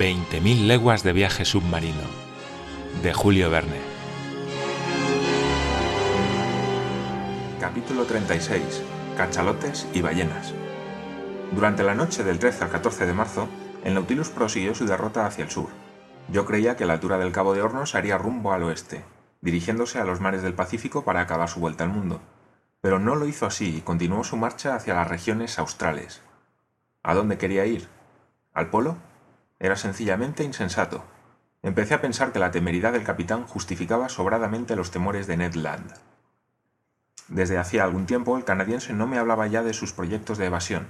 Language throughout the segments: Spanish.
20.000 leguas de viaje submarino de Julio Verne. Capítulo 36. Cachalotes y ballenas. Durante la noche del 13 al 14 de marzo, el Nautilus prosiguió su derrota hacia el sur. Yo creía que la altura del Cabo de Hornos haría rumbo al oeste, dirigiéndose a los mares del Pacífico para acabar su vuelta al mundo. Pero no lo hizo así y continuó su marcha hacia las regiones australes. ¿A dónde quería ir? ¿Al polo? Era sencillamente insensato. Empecé a pensar que la temeridad del capitán justificaba sobradamente los temores de Ned Land. Desde hacía algún tiempo el canadiense no me hablaba ya de sus proyectos de evasión.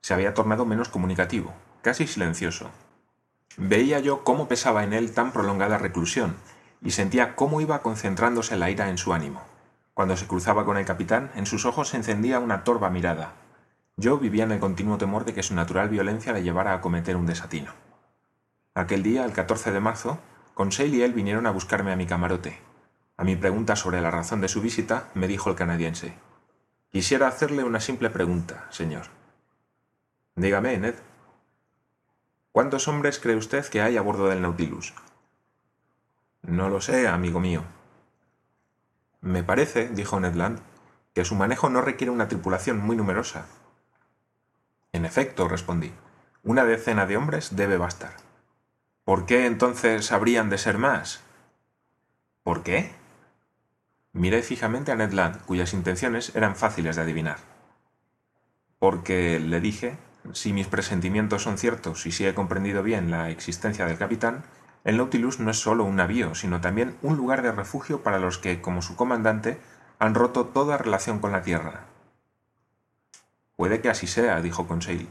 Se había tornado menos comunicativo, casi silencioso. Veía yo cómo pesaba en él tan prolongada reclusión y sentía cómo iba concentrándose la ira en su ánimo. Cuando se cruzaba con el capitán, en sus ojos se encendía una torva mirada. Yo vivía en el continuo temor de que su natural violencia le llevara a cometer un desatino. Aquel día, el 14 de marzo, Conseil y él vinieron a buscarme a mi camarote. A mi pregunta sobre la razón de su visita, me dijo el canadiense. Quisiera hacerle una simple pregunta, señor. Dígame, Ned. ¿Cuántos hombres cree usted que hay a bordo del Nautilus? No lo sé, amigo mío. Me parece, dijo Ned Land, que su manejo no requiere una tripulación muy numerosa. En efecto, respondí, una decena de hombres debe bastar. ¿Por qué entonces habrían de ser más? ¿Por qué? Miré fijamente a Ned Land, cuyas intenciones eran fáciles de adivinar. Porque, le dije, si mis presentimientos son ciertos y si he comprendido bien la existencia del capitán, el Nautilus no es solo un navío, sino también un lugar de refugio para los que, como su comandante, han roto toda relación con la Tierra. Puede que así sea, dijo Conseil,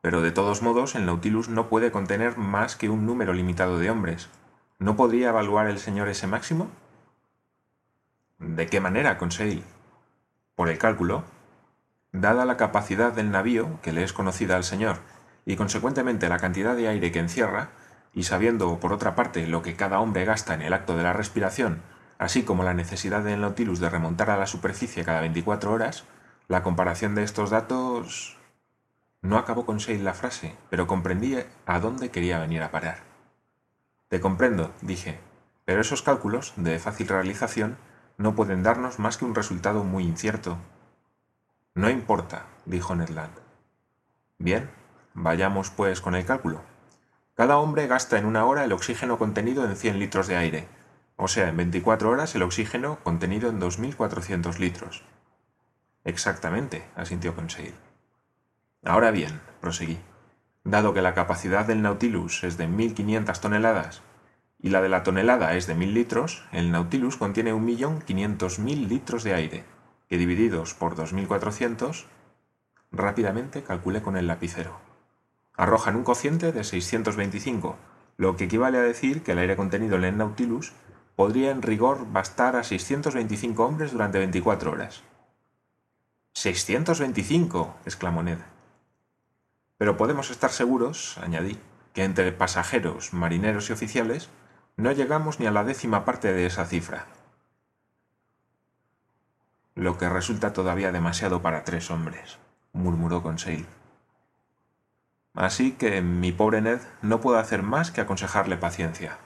pero de todos modos el Nautilus no puede contener más que un número limitado de hombres. ¿No podría evaluar el señor ese máximo? ¿De qué manera, Conseil? Por el cálculo. Dada la capacidad del navío, que le es conocida al señor, y consecuentemente la cantidad de aire que encierra, y sabiendo, por otra parte, lo que cada hombre gasta en el acto de la respiración, así como la necesidad del Nautilus de remontar a la superficie cada 24 horas, la comparación de estos datos... No acabó con Shale la frase, pero comprendí a dónde quería venir a parar. Te comprendo, dije, pero esos cálculos, de fácil realización, no pueden darnos más que un resultado muy incierto. No importa, dijo Ned Land. Bien, vayamos pues con el cálculo. Cada hombre gasta en una hora el oxígeno contenido en 100 litros de aire, o sea, en 24 horas el oxígeno contenido en 2.400 litros. Exactamente, asintió Conseil. Ahora bien, proseguí, dado que la capacidad del Nautilus es de 1.500 toneladas y la de la tonelada es de 1.000 litros, el Nautilus contiene 1.500.000 litros de aire, que divididos por 2.400, rápidamente calculé con el lapicero arrojan un cociente de 625, lo que equivale a decir que el aire contenido en el Nautilus podría en rigor bastar a 625 hombres durante 24 horas. ¡625! exclamó Ned. Pero podemos estar seguros, añadí, que entre pasajeros, marineros y oficiales no llegamos ni a la décima parte de esa cifra. Lo que resulta todavía demasiado para tres hombres, murmuró Conseil. Así que mi pobre Ned no puedo hacer más que aconsejarle paciencia.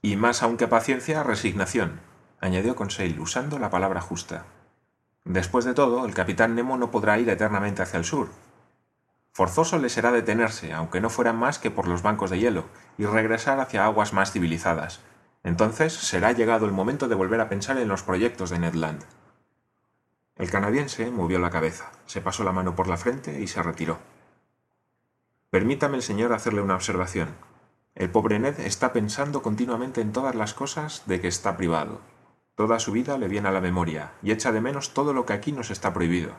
Y más aún que paciencia, resignación, añadió Conseil usando la palabra justa. Después de todo, el capitán Nemo no podrá ir eternamente hacia el sur. Forzoso le será detenerse, aunque no fuera más que por los bancos de hielo, y regresar hacia aguas más civilizadas. Entonces será llegado el momento de volver a pensar en los proyectos de Ned Land. El canadiense movió la cabeza, se pasó la mano por la frente y se retiró. Permítame el señor hacerle una observación. El pobre Ned está pensando continuamente en todas las cosas de que está privado. Toda su vida le viene a la memoria y echa de menos todo lo que aquí nos está prohibido.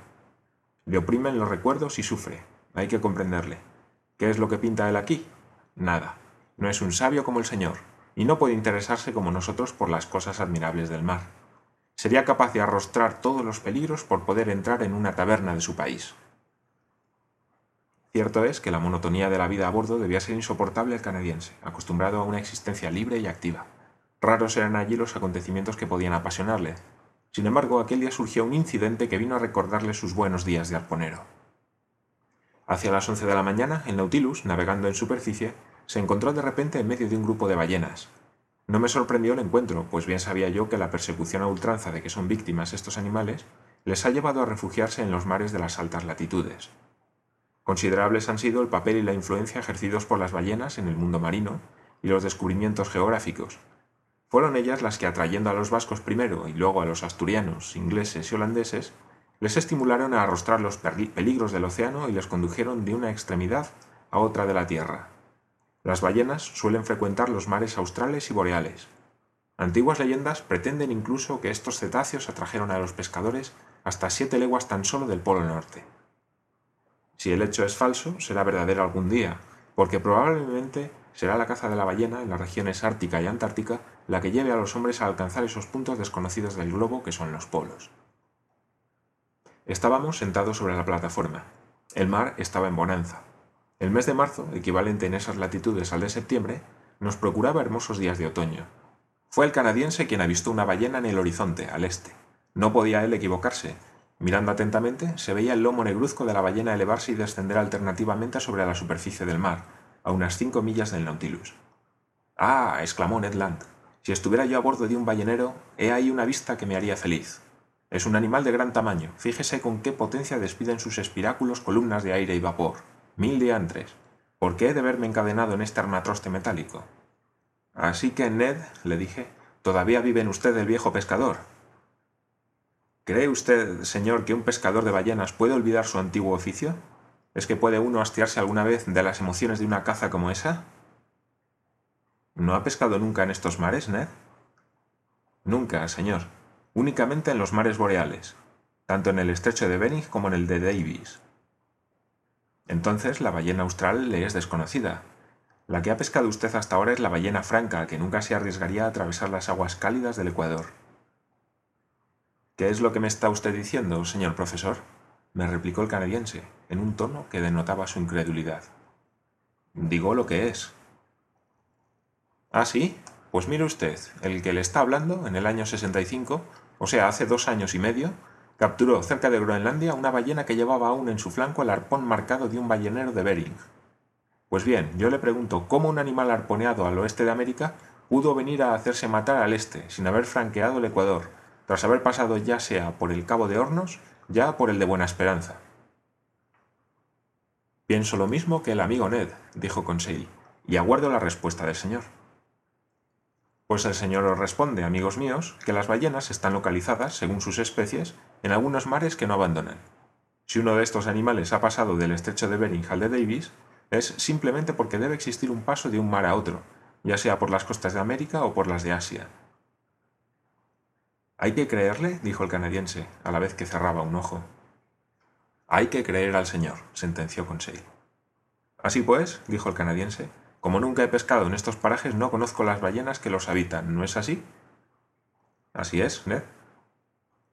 Le oprimen los recuerdos y sufre. Hay que comprenderle. ¿Qué es lo que pinta él aquí? Nada. No es un sabio como el señor, y no puede interesarse como nosotros por las cosas admirables del mar. Sería capaz de arrostrar todos los peligros por poder entrar en una taberna de su país. Cierto es que la monotonía de la vida a bordo debía ser insoportable al canadiense, acostumbrado a una existencia libre y activa. Raros eran allí los acontecimientos que podían apasionarle. Sin embargo, aquel día surgió un incidente que vino a recordarle sus buenos días de arponero. Hacia las once de la mañana, el Nautilus, navegando en superficie, se encontró de repente en medio de un grupo de ballenas. No me sorprendió el encuentro, pues bien sabía yo que la persecución a ultranza de que son víctimas estos animales les ha llevado a refugiarse en los mares de las altas latitudes. Considerables han sido el papel y la influencia ejercidos por las ballenas en el mundo marino y los descubrimientos geográficos. Fueron ellas las que, atrayendo a los vascos primero y luego a los asturianos, ingleses y holandeses, les estimularon a arrostrar los peligros del océano y les condujeron de una extremidad a otra de la Tierra. Las ballenas suelen frecuentar los mares australes y boreales. Antiguas leyendas pretenden incluso que estos cetáceos atrajeron a los pescadores hasta siete leguas tan solo del Polo Norte. Si el hecho es falso, será verdadero algún día, porque probablemente será la caza de la ballena en las regiones ártica y antártica la que lleve a los hombres a alcanzar esos puntos desconocidos del globo que son los polos. Estábamos sentados sobre la plataforma. El mar estaba en bonanza. El mes de marzo, equivalente en esas latitudes al de septiembre, nos procuraba hermosos días de otoño. Fue el canadiense quien avistó una ballena en el horizonte, al este. No podía él equivocarse. Mirando atentamente, se veía el lomo negruzco de la ballena elevarse y descender alternativamente sobre la superficie del mar, a unas cinco millas del Nautilus. Ah, exclamó Ned Land, si estuviera yo a bordo de un ballenero, he ahí una vista que me haría feliz. Es un animal de gran tamaño. Fíjese con qué potencia despiden sus espiráculos columnas de aire y vapor. Mil diantres. ¿Por qué he de verme encadenado en este armatroste metálico? Así que, Ned, le dije, todavía vive en usted el viejo pescador. ¿Cree usted, señor, que un pescador de ballenas puede olvidar su antiguo oficio? ¿Es que puede uno hastiarse alguna vez de las emociones de una caza como esa? ¿No ha pescado nunca en estos mares, Ned? Nunca, señor únicamente en los mares boreales, tanto en el estrecho de Bering como en el de Davis. Entonces la ballena austral le es desconocida. La que ha pescado usted hasta ahora es la ballena franca, que nunca se arriesgaría a atravesar las aguas cálidas del Ecuador. ¿Qué es lo que me está usted diciendo, señor profesor? me replicó el canadiense, en un tono que denotaba su incredulidad. Digo lo que es. ¿Ah, sí? Pues mire usted, el que le está hablando, en el año 65, o sea, hace dos años y medio, capturó cerca de Groenlandia una ballena que llevaba aún en su flanco el arpón marcado de un ballenero de Bering. Pues bien, yo le pregunto cómo un animal arponeado al oeste de América pudo venir a hacerse matar al este sin haber franqueado el Ecuador, tras haber pasado ya sea por el Cabo de Hornos, ya por el de Buena Esperanza. Pienso lo mismo que el amigo Ned, dijo Conseil, y aguardo la respuesta del señor. Pues el señor os responde, amigos míos, que las ballenas están localizadas, según sus especies, en algunos mares que no abandonan. Si uno de estos animales ha pasado del estrecho de Bering al de Davis, es simplemente porque debe existir un paso de un mar a otro, ya sea por las costas de América o por las de Asia. Hay que creerle, dijo el canadiense, a la vez que cerraba un ojo. Hay que creer al señor, sentenció Conseil. Así pues, dijo el canadiense, como nunca he pescado en estos parajes, no conozco las ballenas que los habitan, ¿no es así? Así es, Ned.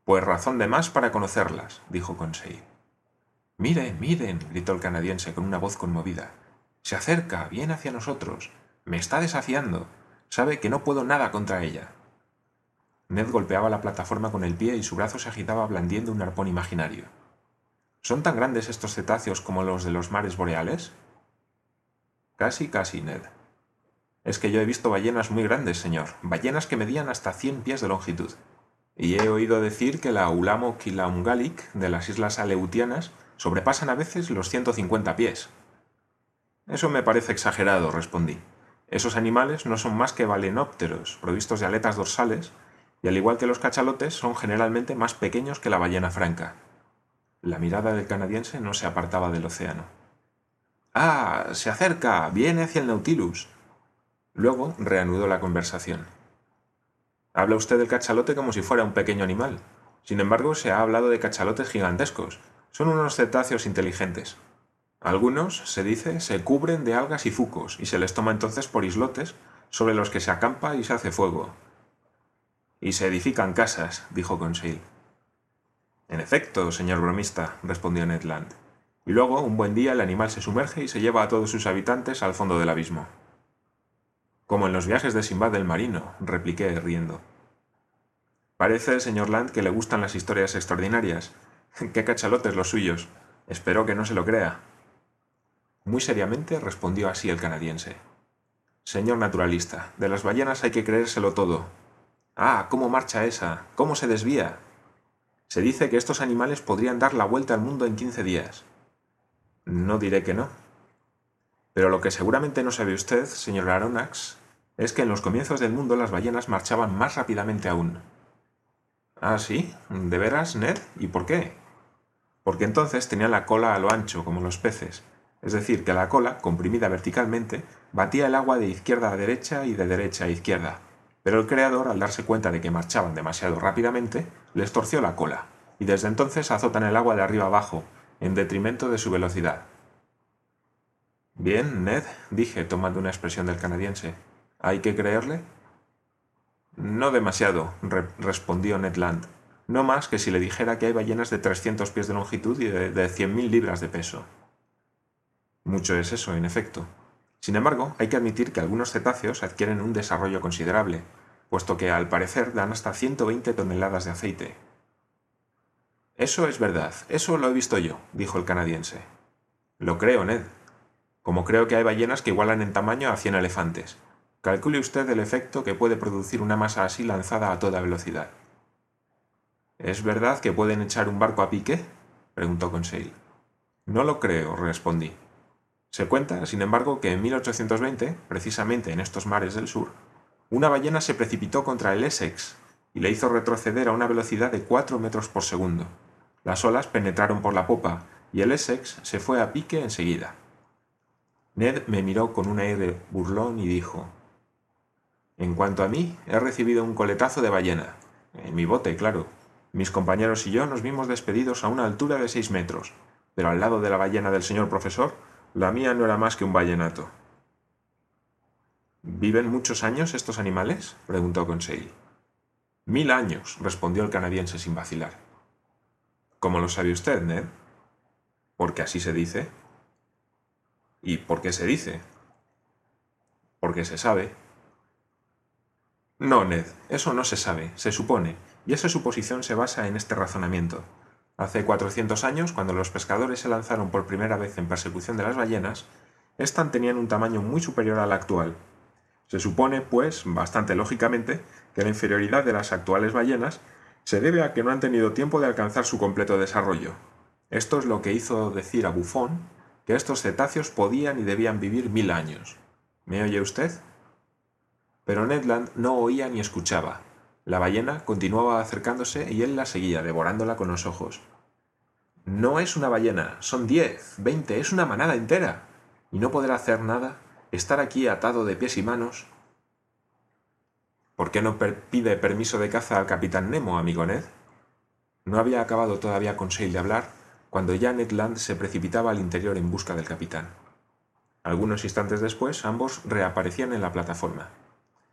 Pues razón de más para conocerlas, dijo Conseil. Miren, miren, gritó el canadiense con una voz conmovida. Se acerca, viene hacia nosotros. Me está desafiando. Sabe que no puedo nada contra ella. Ned golpeaba la plataforma con el pie y su brazo se agitaba blandiendo un arpón imaginario. ¿Son tan grandes estos cetáceos como los de los mares boreales? Casi, casi, Ned. Es que yo he visto ballenas muy grandes, señor, ballenas que medían hasta cien pies de longitud. Y he oído decir que la Ulamo Kilaungalik de las islas Aleutianas sobrepasan a veces los 150 pies. Eso me parece exagerado, respondí. Esos animales no son más que balenópteros, provistos de aletas dorsales, y al igual que los cachalotes, son generalmente más pequeños que la ballena franca. La mirada del canadiense no se apartaba del océano. Ah, se acerca, viene hacia el Nautilus. Luego reanudó la conversación. Habla usted del cachalote como si fuera un pequeño animal. Sin embargo, se ha hablado de cachalotes gigantescos. Son unos cetáceos inteligentes. Algunos, se dice, se cubren de algas y fucos y se les toma entonces por islotes sobre los que se acampa y se hace fuego. Y se edifican casas, dijo Conseil. En efecto, señor bromista, respondió Ned Land y luego, un buen día, el animal se sumerge y se lleva a todos sus habitantes al fondo del abismo. Como en los viajes de Simbad del Marino, repliqué riendo. Parece, señor Land, que le gustan las historias extraordinarias. ¡Qué cachalotes los suyos! Espero que no se lo crea. Muy seriamente respondió así el canadiense. Señor naturalista, de las ballenas hay que creérselo todo. Ah, cómo marcha esa, cómo se desvía. Se dice que estos animales podrían dar la vuelta al mundo en quince días. No diré que no. Pero lo que seguramente no sabe usted, señor Aronnax, es que en los comienzos del mundo las ballenas marchaban más rápidamente aún. Ah, sí, ¿de veras, Ned? ¿Y por qué? Porque entonces tenían la cola a lo ancho, como los peces, es decir, que la cola, comprimida verticalmente, batía el agua de izquierda a derecha y de derecha a izquierda. Pero el creador, al darse cuenta de que marchaban demasiado rápidamente, les torció la cola, y desde entonces azotan el agua de arriba abajo, en detrimento de su velocidad. Bien, Ned, dije, tomando una expresión del canadiense. ¿Hay que creerle? No demasiado, respondió Ned Land. No más que si le dijera que hay ballenas de 300 pies de longitud y de, de 100.000 libras de peso. Mucho es eso, en efecto. Sin embargo, hay que admitir que algunos cetáceos adquieren un desarrollo considerable, puesto que al parecer dan hasta 120 toneladas de aceite. Eso es verdad, eso lo he visto yo, dijo el canadiense. Lo creo, Ned. Como creo que hay ballenas que igualan en tamaño a 100 elefantes. Calcule usted el efecto que puede producir una masa así lanzada a toda velocidad. ¿Es verdad que pueden echar un barco a pique? preguntó Conseil. No lo creo, respondí. Se cuenta, sin embargo, que en 1820, precisamente en estos mares del sur, una ballena se precipitó contra el Essex y le hizo retroceder a una velocidad de 4 metros por segundo. Las olas penetraron por la popa y el Essex se fue a pique enseguida. Ned me miró con un aire burlón y dijo, En cuanto a mí, he recibido un coletazo de ballena. En mi bote, claro. Mis compañeros y yo nos vimos despedidos a una altura de seis metros, pero al lado de la ballena del señor profesor la mía no era más que un vallenato. ¿Viven muchos años estos animales? preguntó Conseil. Mil años, respondió el canadiense sin vacilar. ¿Cómo lo sabe usted, Ned? Porque así se dice. ¿Y por qué se dice? Porque se sabe. No, Ned, eso no se sabe, se supone, y esa suposición se basa en este razonamiento. Hace 400 años, cuando los pescadores se lanzaron por primera vez en persecución de las ballenas, éstas tenían un tamaño muy superior al actual. Se supone, pues, bastante lógicamente, que la inferioridad de las actuales ballenas se debe a que no han tenido tiempo de alcanzar su completo desarrollo. Esto es lo que hizo decir a Buffon que estos cetáceos podían y debían vivir mil años. ¿Me oye usted? Pero Ned Land no oía ni escuchaba. La ballena continuaba acercándose y él la seguía, devorándola con los ojos. No es una ballena, son diez, veinte, es una manada entera. Y no poder hacer nada, estar aquí atado de pies y manos. ¿Por qué no pide permiso de caza al capitán Nemo, amigo Ned? No había acabado todavía con Conseil de hablar cuando ya Ned Land se precipitaba al interior en busca del capitán. Algunos instantes después, ambos reaparecían en la plataforma.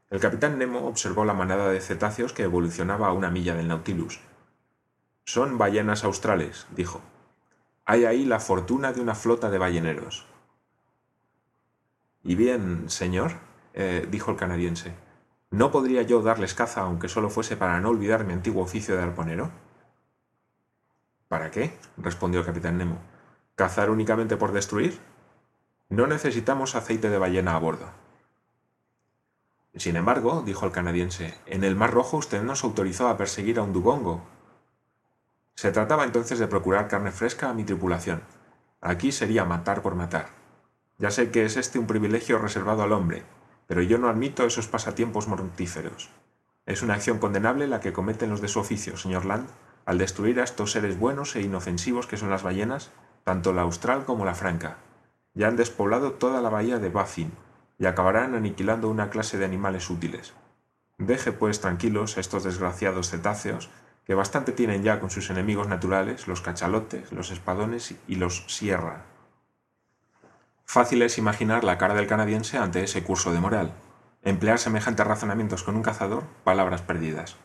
El capitán Nemo observó la manada de cetáceos que evolucionaba a una milla del Nautilus. Son ballenas australes, dijo. Hay ahí la fortuna de una flota de balleneros. Y bien, señor, eh, dijo el canadiense, ¿no podría yo darles caza aunque solo fuese para no olvidar mi antiguo oficio de arponero? ¿Para qué? respondió el capitán Nemo. ¿Cazar únicamente por destruir? No necesitamos aceite de ballena a bordo. Sin embargo, dijo el canadiense, en el Mar Rojo usted nos autorizó a perseguir a un dubongo. Se trataba entonces de procurar carne fresca a mi tripulación. Aquí sería matar por matar. Ya sé que es este un privilegio reservado al hombre, pero yo no admito esos pasatiempos mortíferos. Es una acción condenable la que cometen los de su oficio, señor Land, al destruir a estos seres buenos e inofensivos que son las ballenas, tanto la austral como la franca. Ya han despoblado toda la bahía de Baffin, y acabarán aniquilando una clase de animales útiles. Deje, pues, tranquilos a estos desgraciados cetáceos, que bastante tienen ya con sus enemigos naturales, los cachalotes, los espadones y los sierra. Fácil es imaginar la cara del canadiense ante ese curso de moral. Emplear semejantes razonamientos con un cazador, palabras perdidas.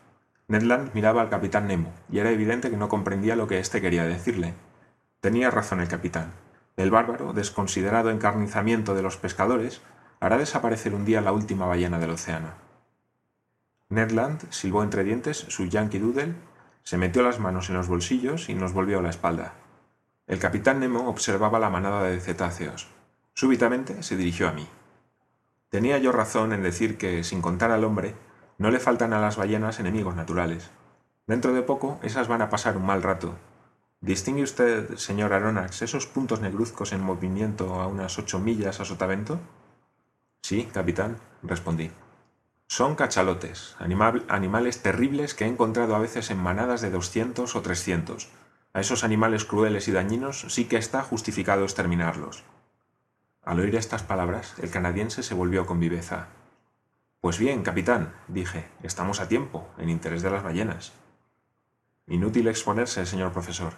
Ned Land miraba al capitán Nemo, y era evidente que no comprendía lo que éste quería decirle. Tenía razón el capitán. El bárbaro, desconsiderado encarnizamiento de los pescadores, hará desaparecer un día la última ballena del océano. Ned Land silbó entre dientes su Yankee Doodle, se metió las manos en los bolsillos y nos volvió la espalda. El capitán Nemo observaba la manada de cetáceos. Súbitamente se dirigió a mí. Tenía yo razón en decir que, sin contar al hombre, no le faltan a las ballenas enemigos naturales. Dentro de poco, esas van a pasar un mal rato. ¿Distingue usted, señor Aronax, esos puntos negruzcos en movimiento a unas ocho millas a sotavento? Sí, capitán, respondí. Son cachalotes, animales terribles que he encontrado a veces en manadas de doscientos o trescientos. A esos animales crueles y dañinos sí que está justificado exterminarlos. Al oír estas palabras, el canadiense se volvió con viveza. Pues bien, capitán, dije, estamos a tiempo, en interés de las ballenas. Inútil exponerse, señor profesor.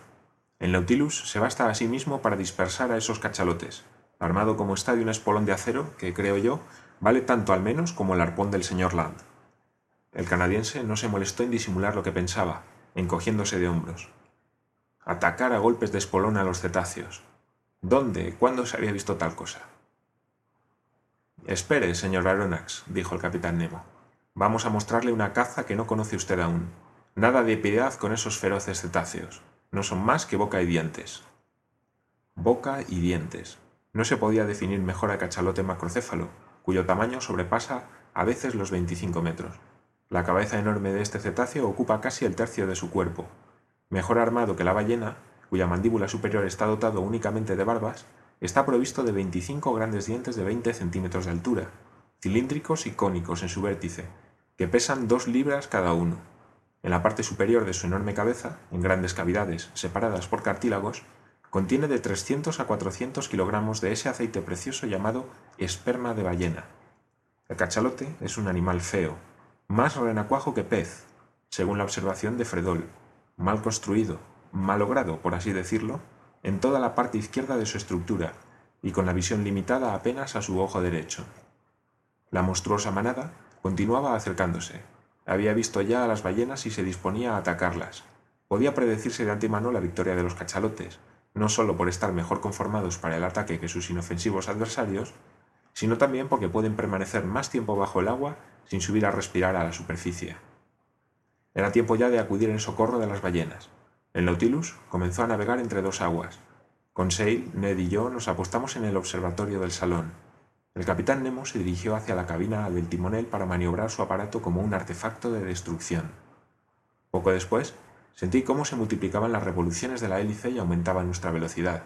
El Nautilus se basta a sí mismo para dispersar a esos cachalotes, armado como está de un espolón de acero que, creo yo, vale tanto al menos como el arpón del señor Land. El canadiense no se molestó en disimular lo que pensaba, encogiéndose de hombros. Atacar a golpes de espolón a los cetáceos, ¿Dónde? ¿Cuándo se había visto tal cosa? Espere, señor Aronnax, dijo el capitán Nemo. Vamos a mostrarle una caza que no conoce usted aún. Nada de piedad con esos feroces cetáceos. No son más que boca y dientes. Boca y dientes. No se podía definir mejor al cachalote macrocéfalo, cuyo tamaño sobrepasa a veces los 25 metros. La cabeza enorme de este cetáceo ocupa casi el tercio de su cuerpo. Mejor armado que la ballena, cuya mandíbula superior está dotado únicamente de barbas, está provisto de 25 grandes dientes de 20 centímetros de altura, cilíndricos y cónicos en su vértice, que pesan dos libras cada uno. En la parte superior de su enorme cabeza, en grandes cavidades separadas por cartílagos, contiene de 300 a 400 kilogramos de ese aceite precioso llamado esperma de ballena. El cachalote es un animal feo, más renacuajo que pez, según la observación de Fredol, mal construido, malogrado, por así decirlo, en toda la parte izquierda de su estructura y con la visión limitada apenas a su ojo derecho. La monstruosa manada continuaba acercándose. Había visto ya a las ballenas y se disponía a atacarlas. Podía predecirse de antemano la victoria de los cachalotes, no solo por estar mejor conformados para el ataque que sus inofensivos adversarios, sino también porque pueden permanecer más tiempo bajo el agua sin subir a respirar a la superficie. Era tiempo ya de acudir en socorro de las ballenas. El Nautilus comenzó a navegar entre dos aguas. Conseil, Ned y yo nos apostamos en el observatorio del salón. El capitán Nemo se dirigió hacia la cabina del timonel para maniobrar su aparato como un artefacto de destrucción. Poco después, sentí cómo se multiplicaban las revoluciones de la hélice y aumentaba nuestra velocidad.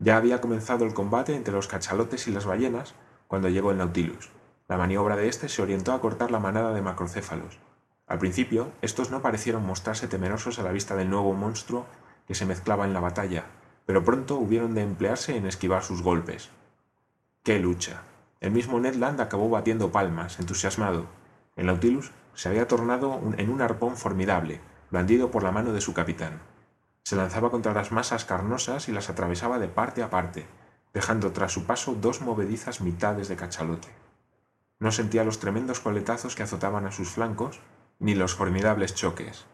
Ya había comenzado el combate entre los cachalotes y las ballenas cuando llegó el Nautilus. La maniobra de éste se orientó a cortar la manada de macrocéfalos. Al principio, estos no parecieron mostrarse temerosos a la vista del nuevo monstruo que se mezclaba en la batalla, pero pronto hubieron de emplearse en esquivar sus golpes. ¡Qué lucha! El mismo Ned Land acabó batiendo palmas, entusiasmado. El Nautilus se había tornado en un arpón formidable, blandido por la mano de su capitán. Se lanzaba contra las masas carnosas y las atravesaba de parte a parte, dejando tras su paso dos movedizas mitades de cachalote. No sentía los tremendos coletazos que azotaban a sus flancos, ni los formidables choques.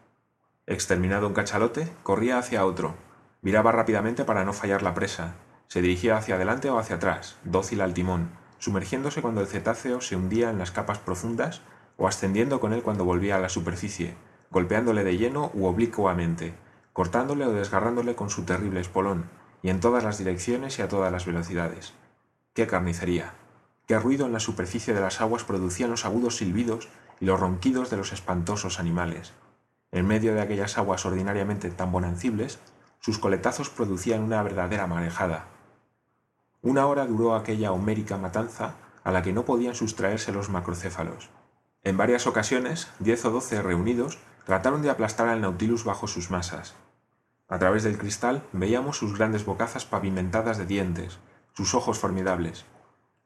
Exterminado un cachalote, corría hacia otro, viraba rápidamente para no fallar la presa, se dirigía hacia adelante o hacia atrás, dócil al timón, sumergiéndose cuando el cetáceo se hundía en las capas profundas o ascendiendo con él cuando volvía a la superficie, golpeándole de lleno u oblicuamente, cortándole o desgarrándole con su terrible espolón, y en todas las direcciones y a todas las velocidades. ¡Qué carnicería! ¡Qué ruido en la superficie de las aguas producían los agudos silbidos los ronquidos de los espantosos animales. En medio de aquellas aguas ordinariamente tan bonancibles, sus coletazos producían una verdadera marejada. Una hora duró aquella homérica matanza a la que no podían sustraerse los macrocéfalos. En varias ocasiones, diez o doce reunidos trataron de aplastar al Nautilus bajo sus masas. A través del cristal veíamos sus grandes bocazas pavimentadas de dientes, sus ojos formidables.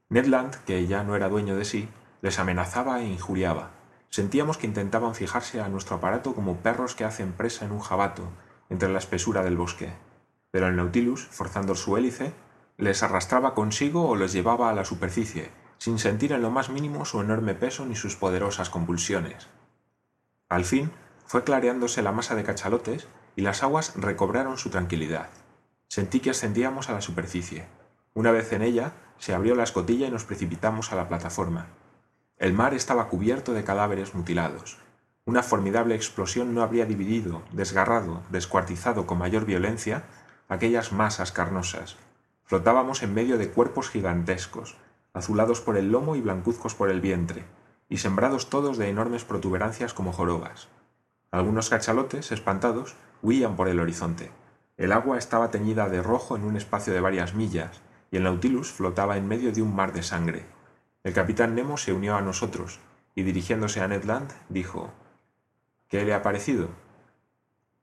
Ned Land, que ya no era dueño de sí, les amenazaba e injuriaba. Sentíamos que intentaban fijarse a nuestro aparato como perros que hacen presa en un jabato entre la espesura del bosque. Pero el Nautilus, forzando su hélice, les arrastraba consigo o les llevaba a la superficie, sin sentir en lo más mínimo su enorme peso ni sus poderosas convulsiones. Al fin, fue clareándose la masa de cachalotes y las aguas recobraron su tranquilidad. Sentí que ascendíamos a la superficie. Una vez en ella, se abrió la escotilla y nos precipitamos a la plataforma. El mar estaba cubierto de cadáveres mutilados. Una formidable explosión no habría dividido, desgarrado, descuartizado con mayor violencia aquellas masas carnosas. Flotábamos en medio de cuerpos gigantescos, azulados por el lomo y blancuzcos por el vientre, y sembrados todos de enormes protuberancias como jorobas. Algunos cachalotes, espantados, huían por el horizonte. El agua estaba teñida de rojo en un espacio de varias millas, y el Nautilus flotaba en medio de un mar de sangre. El capitán Nemo se unió a nosotros, y dirigiéndose a Ned Land, dijo ¿Qué le ha parecido?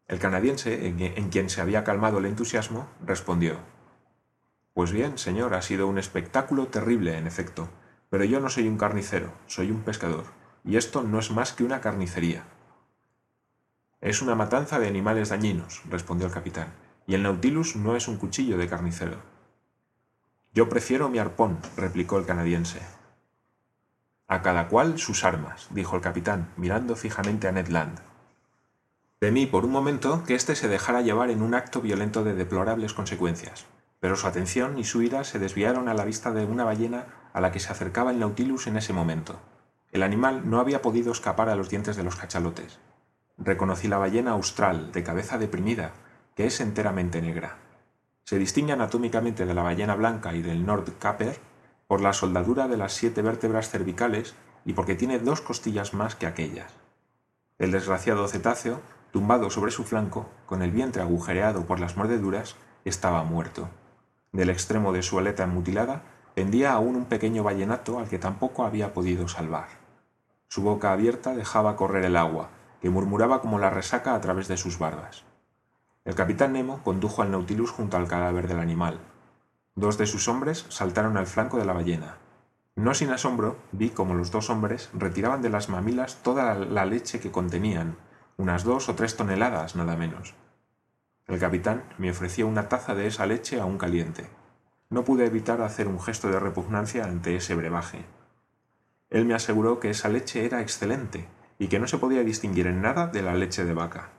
El canadiense, en quien se había calmado el entusiasmo, respondió Pues bien, señor, ha sido un espectáculo terrible, en efecto, pero yo no soy un carnicero, soy un pescador, y esto no es más que una carnicería. Es una matanza de animales dañinos, respondió el capitán, y el Nautilus no es un cuchillo de carnicero. Yo prefiero mi arpón, replicó el canadiense. A cada cual sus armas, dijo el capitán, mirando fijamente a Ned Land. Temí por un momento que éste se dejara llevar en un acto violento de deplorables consecuencias, pero su atención y su ira se desviaron a la vista de una ballena a la que se acercaba el Nautilus en ese momento. El animal no había podido escapar a los dientes de los cachalotes. Reconocí la ballena austral, de cabeza deprimida, que es enteramente negra. Se distingue anatómicamente de la ballena blanca y del Nordkaper por la soldadura de las siete vértebras cervicales y porque tiene dos costillas más que aquellas. El desgraciado cetáceo tumbado sobre su flanco, con el vientre agujereado por las mordeduras, estaba muerto. Del extremo de su aleta mutilada pendía aún un pequeño vallenato al que tampoco había podido salvar. Su boca abierta dejaba correr el agua, que murmuraba como la resaca a través de sus barbas. El capitán Nemo condujo al Nautilus junto al cadáver del animal. Dos de sus hombres saltaron al flanco de la ballena. No sin asombro vi como los dos hombres retiraban de las mamilas toda la leche que contenían, unas dos o tres toneladas nada menos. El capitán me ofreció una taza de esa leche aún caliente. No pude evitar hacer un gesto de repugnancia ante ese brebaje. Él me aseguró que esa leche era excelente y que no se podía distinguir en nada de la leche de vaca.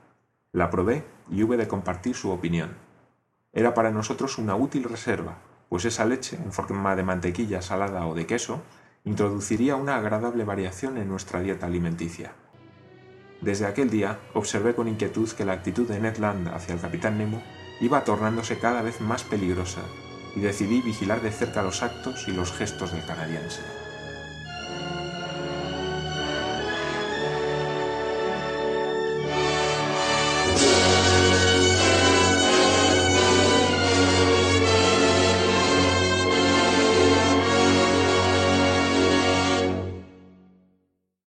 La probé y hube de compartir su opinión. Era para nosotros una útil reserva, pues esa leche, en forma de mantequilla salada o de queso, introduciría una agradable variación en nuestra dieta alimenticia. Desde aquel día observé con inquietud que la actitud de Ned Land hacia el capitán Nemo iba tornándose cada vez más peligrosa y decidí vigilar de cerca los actos y los gestos del canadiense.